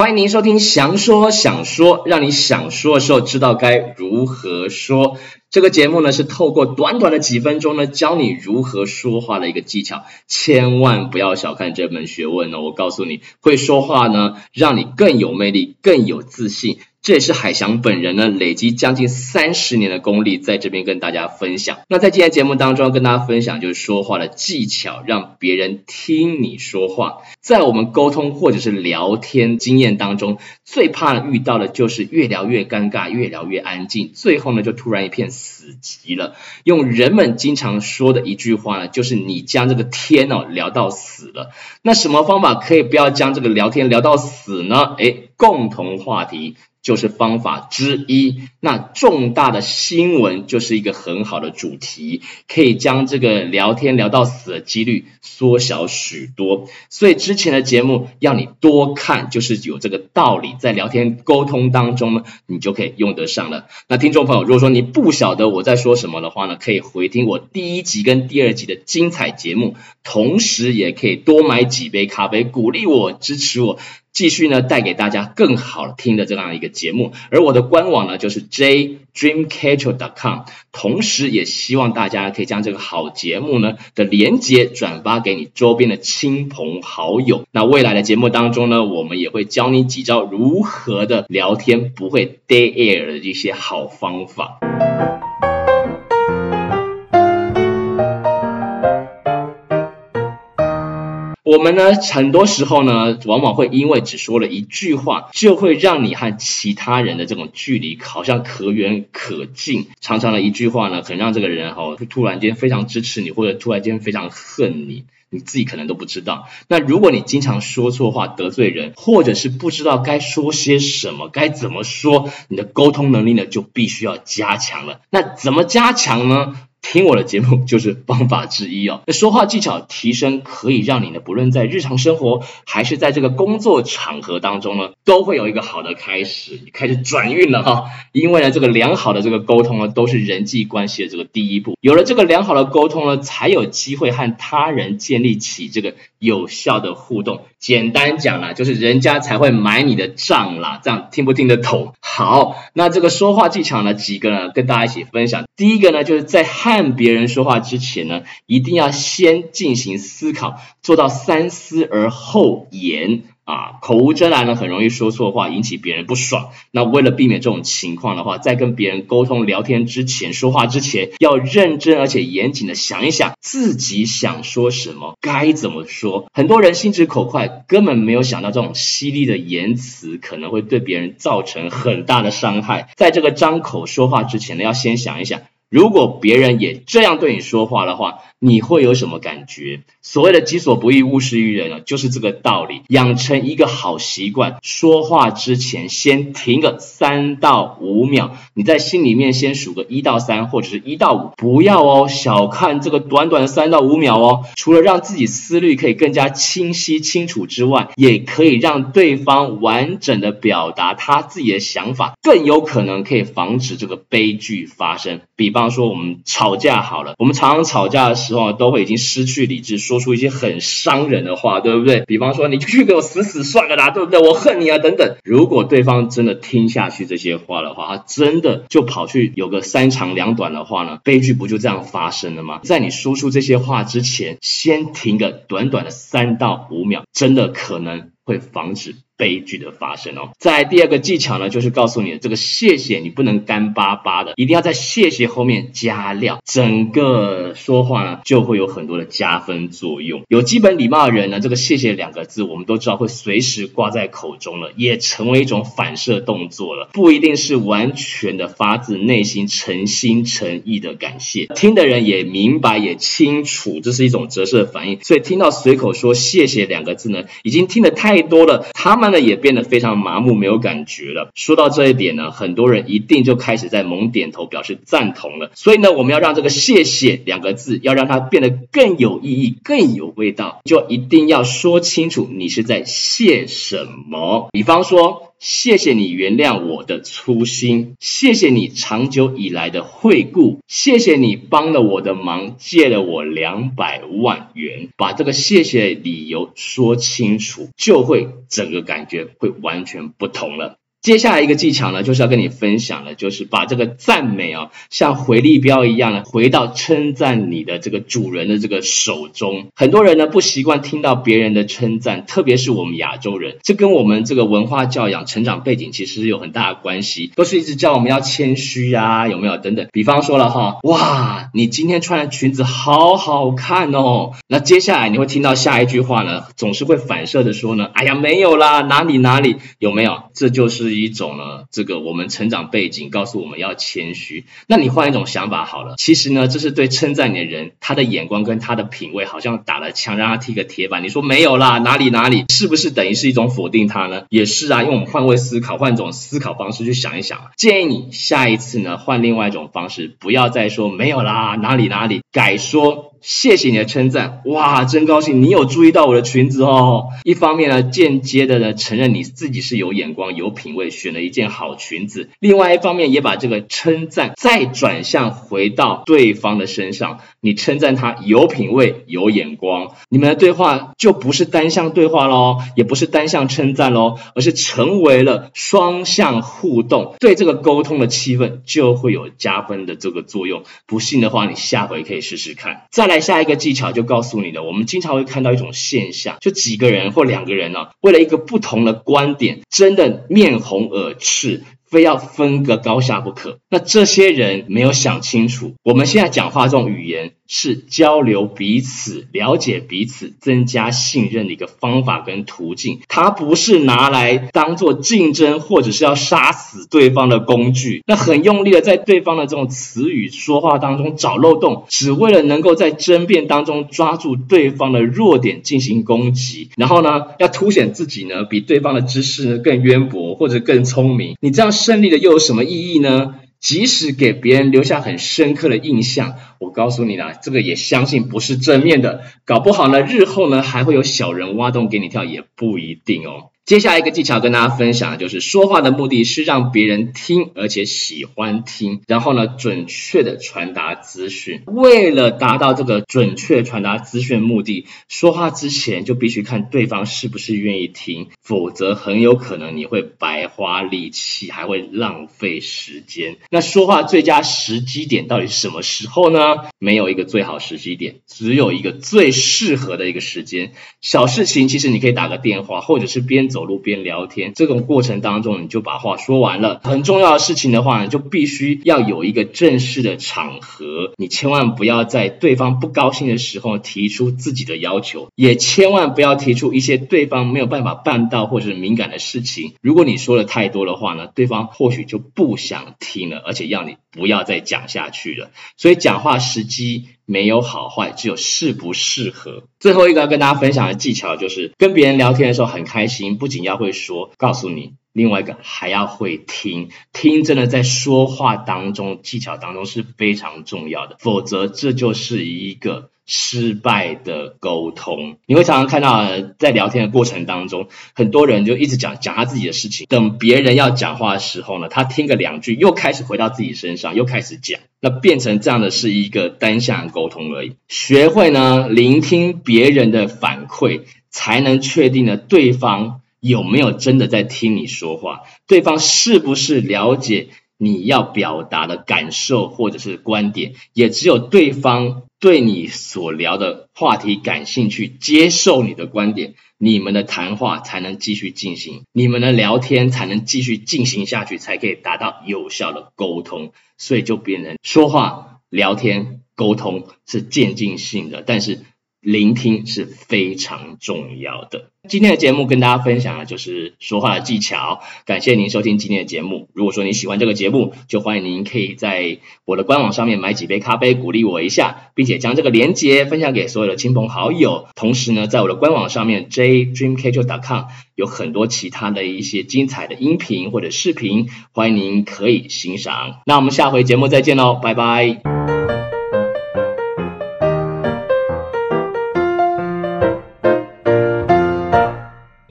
欢迎您收听《想说想说》，让你想说的时候知道该如何说。这个节目呢，是透过短短的几分钟呢，教你如何说话的一个技巧。千万不要小看这门学问哦！我告诉你，会说话呢，让你更有魅力，更有自信。这也是海翔本人呢，累积将近三十年的功力，在这边跟大家分享。那在今天节目当中，跟大家分享就是说话的技巧，让别人听你说话。在我们沟通或者是聊天经验当中，最怕遇到的就是越聊越尴尬，越聊越安静，最后呢，就突然一片死寂了。用人们经常说的一句话呢，就是你将这个天哦聊到死了。那什么方法可以不要将这个聊天聊到死呢？诶，共同话题。就是方法之一。那重大的新闻就是一个很好的主题，可以将这个聊天聊到死的几率缩小许多。所以之前的节目要你多看，就是有这个道理，在聊天沟通当中呢，你就可以用得上了。那听众朋友，如果说你不晓得我在说什么的话呢，可以回听我第一集跟第二集的精彩节目，同时也可以多买几杯咖啡，鼓励我，支持我。继续呢，带给大家更好听的这样一个节目，而我的官网呢就是 jdreamcatcher.com，同时也希望大家可以将这个好节目呢的连接转发给你周边的亲朋好友。那未来的节目当中呢，我们也会教你几招如何的聊天不会 dead air 的一些好方法。我们呢，很多时候呢，往往会因为只说了一句话，就会让你和其他人的这种距离好像可远可近。常常的一句话呢，可能让这个人哈，突然间非常支持你，或者突然间非常恨你，你自己可能都不知道。那如果你经常说错话得罪人，或者是不知道该说些什么，该怎么说，你的沟通能力呢，就必须要加强了。那怎么加强呢？听我的节目就是方法之一哦。那说话技巧提升，可以让你呢，不论在日常生活还是在这个工作场合当中呢，都会有一个好的开始，你开始转运了哈。因为呢，这个良好的这个沟通呢，都是人际关系的这个第一步。有了这个良好的沟通呢，才有机会和他人建立起这个有效的互动。简单讲啦，就是人家才会买你的账啦。这样听不听得懂？好，那这个说话技巧呢，几个呢，跟大家一起分享。第一个呢，就是在和别人说话之前呢，一定要先进行思考，做到三思而后言。啊，口无遮拦呢，很容易说错话，引起别人不爽。那为了避免这种情况的话，在跟别人沟通聊天之前，说话之前，要认真而且严谨的想一想自己想说什么，该怎么说。很多人心直口快，根本没有想到这种犀利的言辞可能会对别人造成很大的伤害。在这个张口说话之前呢，要先想一想。如果别人也这样对你说话的话，你会有什么感觉？所谓的己所不欲，勿施于人啊，就是这个道理。养成一个好习惯，说话之前先停个三到五秒，你在心里面先数个一到三或者是一到五，不要哦，小看这个短短的三到五秒哦。除了让自己思虑可以更加清晰清楚之外，也可以让对方完整的表达他自己的想法，更有可能可以防止这个悲剧发生。比方。说我们吵架好了，我们常常吵架的时时候都会已经失去理智，说出一些很伤人的话，对不对？比方说你就去给我死死算了啦，对不对？我恨你啊，等等。如果对方真的听下去这些话的话，他真的就跑去有个三长两短的话呢，悲剧不就这样发生了吗？在你说出这些话之前，先停个短短的三到五秒，真的可能会防止。悲剧的发生哦，在第二个技巧呢，就是告诉你这个谢谢你不能干巴巴的，一定要在谢谢后面加料，整个说话呢就会有很多的加分作用。有基本礼貌的人呢，这个谢谢两个字我们都知道会随时挂在口中了，也成为一种反射动作了，不一定是完全的发自内心诚心诚意的感谢，听的人也明白也清楚，这是一种折射反应，所以听到随口说谢谢两个字呢，已经听得太多了，他们。那也变得非常麻木，没有感觉了。说到这一点呢，很多人一定就开始在猛点头表示赞同了。所以呢，我们要让这个“谢谢”两个字，要让它变得更有意义、更有味道，就一定要说清楚你是在谢什么。比方说。谢谢你原谅我的粗心，谢谢你长久以来的惠顾，谢谢你帮了我的忙，借了我两百万元。把这个谢谢理由说清楚，就会整个感觉会完全不同了。接下来一个技巧呢，就是要跟你分享的，就是把这个赞美啊，像回力镖一样的回到称赞你的这个主人的这个手中。很多人呢不习惯听到别人的称赞，特别是我们亚洲人，这跟我们这个文化教养、成长背景其实有很大的关系，都是一直教我们要谦虚啊，有没有？等等。比方说了哈，哇，你今天穿的裙子好好看哦。那接下来你会听到下一句话呢，总是会反射的说呢，哎呀，没有啦，哪里哪里，有没有？这就是。是一种呢，这个我们成长背景告诉我们要谦虚。那你换一种想法好了，其实呢，这是对称赞你的人，他的眼光跟他的品味好像打了枪，让他踢个铁板。你说没有啦，哪里哪里，是不是等于是一种否定他呢？也是啊，因为我们换位思考，换一种思考方式去想一想。建议你下一次呢，换另外一种方式，不要再说没有啦，哪里哪里，改说。谢谢你的称赞，哇，真高兴你有注意到我的裙子哦。一方面呢，间接的呢承认你自己是有眼光、有品味，选了一件好裙子；另外一方面，也把这个称赞再转向回到对方的身上，你称赞他有品味、有眼光，你们的对话就不是单向对话喽，也不是单向称赞喽，而是成为了双向互动，对这个沟通的气氛就会有加分的这个作用。不信的话，你下回可以试试看。再。在下一个技巧就告诉你了，我们经常会看到一种现象，就几个人或两个人呢、为了一个不同的观点，真的面红耳赤。非要分个高下不可。那这些人没有想清楚，我们现在讲话这种语言是交流彼此、了解彼此、增加信任的一个方法跟途径，它不是拿来当做竞争或者是要杀死对方的工具。那很用力的在对方的这种词语说话当中找漏洞，只为了能够在争辩当中抓住对方的弱点进行攻击，然后呢，要凸显自己呢比对方的知识呢更渊博或者更聪明。你这样。胜利的又有什么意义呢？即使给别人留下很深刻的印象，我告诉你啦，这个也相信不是正面的，搞不好呢，日后呢还会有小人挖洞给你跳，也不一定哦。接下来一个技巧跟大家分享的就是说话的目的是让别人听，而且喜欢听，然后呢，准确的传达资讯。为了达到这个准确传达资讯目的，说话之前就必须看对方是不是愿意听，否则很有可能你会白花力气，还会浪费时间。那说话最佳时机点到底什么时候呢？没有一个最好时机点，只有一个最适合的一个时间。小事情其实你可以打个电话，或者是边走。走路边聊天，这种过程当中，你就把话说完了。很重要的事情的话呢，就必须要有一个正式的场合，你千万不要在对方不高兴的时候提出自己的要求，也千万不要提出一些对方没有办法办到或者是敏感的事情。如果你说的太多的话呢，对方或许就不想听了，而且要你不要再讲下去了。所以讲话时机。没有好坏，只有适不适合。最后一个要跟大家分享的技巧就是，跟别人聊天的时候很开心，不仅要会说，告诉你，另外一个还要会听。听真的在说话当中，技巧当中是非常重要的，否则这就是一个。失败的沟通，你会常常看到，在聊天的过程当中，很多人就一直讲讲他自己的事情。等别人要讲话的时候呢，他听个两句，又开始回到自己身上，又开始讲，那变成这样的是一个单向沟通而已。学会呢，聆听别人的反馈，才能确定呢，对方有没有真的在听你说话，对方是不是了解你要表达的感受或者是观点，也只有对方。对你所聊的话题感兴趣，接受你的观点，你们的谈话才能继续进行，你们的聊天才能继续进行下去，才可以达到有效的沟通。所以就变成说话、聊天、沟通是渐进性的，但是。聆听是非常重要的。今天的节目跟大家分享的就是说话的技巧。感谢您收听今天的节目。如果说你喜欢这个节目，就欢迎您可以在我的官网上面买几杯咖啡，鼓励我一下，并且将这个链接分享给所有的亲朋好友。同时呢，在我的官网上面 jdreamcatcher.com 有很多其他的一些精彩的音频或者视频，欢迎您可以欣赏。那我们下回节目再见喽，拜拜。